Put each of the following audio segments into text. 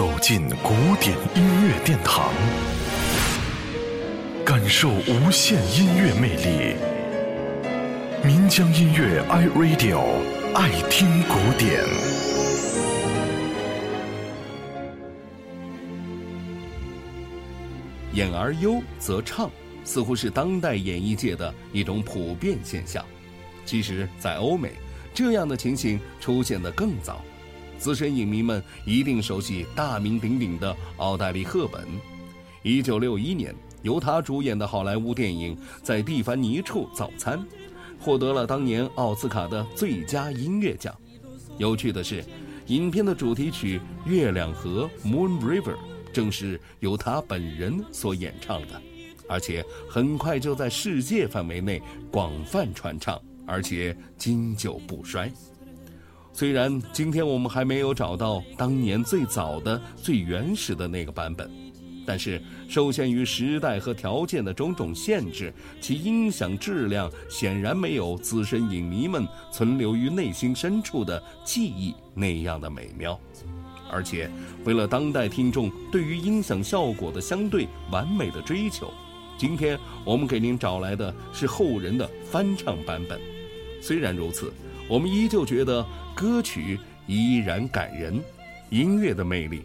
走进古典音乐殿堂，感受无限音乐魅力。民江音乐 iRadio 爱听古典。演而优则唱，似乎是当代演艺界的一种普遍现象。其实，在欧美，这样的情形出现的更早。资深影迷们一定熟悉大名鼎鼎的奥黛丽·赫本。一九六一年，由她主演的好莱坞电影《在蒂凡尼处早餐》，获得了当年奥斯卡的最佳音乐奖。有趣的是，影片的主题曲《月亮河》（Moon River） 正是由她本人所演唱的，而且很快就在世界范围内广泛传唱，而且经久不衰。虽然今天我们还没有找到当年最早的、最原始的那个版本，但是受限于时代和条件的种种限制，其音响质量显然没有资深影迷们存留于内心深处的记忆那样的美妙。而且，为了当代听众对于音响效果的相对完美的追求，今天我们给您找来的是后人的翻唱版本。虽然如此。我们依旧觉得歌曲依然感人，音乐的魅力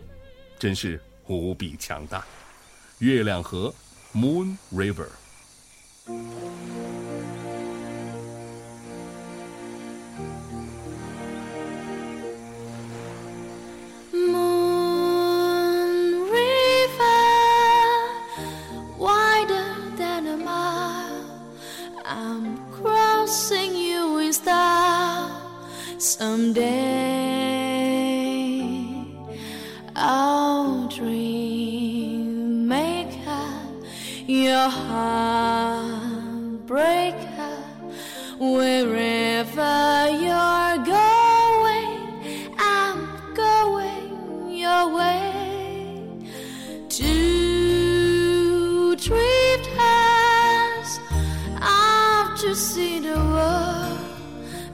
真是无比强大。月亮河，Moon River。day I'll dream maker, your heartbreaker, wherever you're going, I'm going your way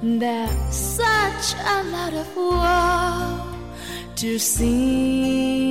there's such a lot of world to see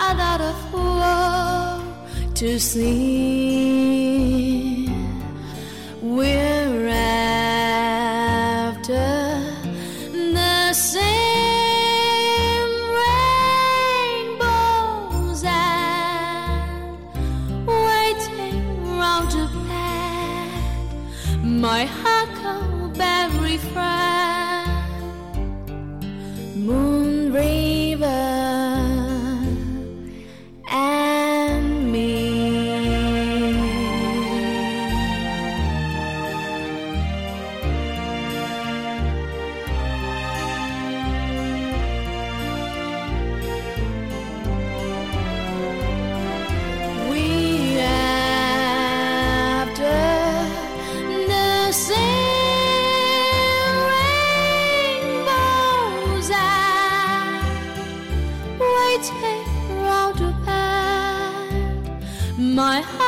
I'm not a fool to see. We're after the same rainbows and waiting round to pad my huckleberry friend. My heart.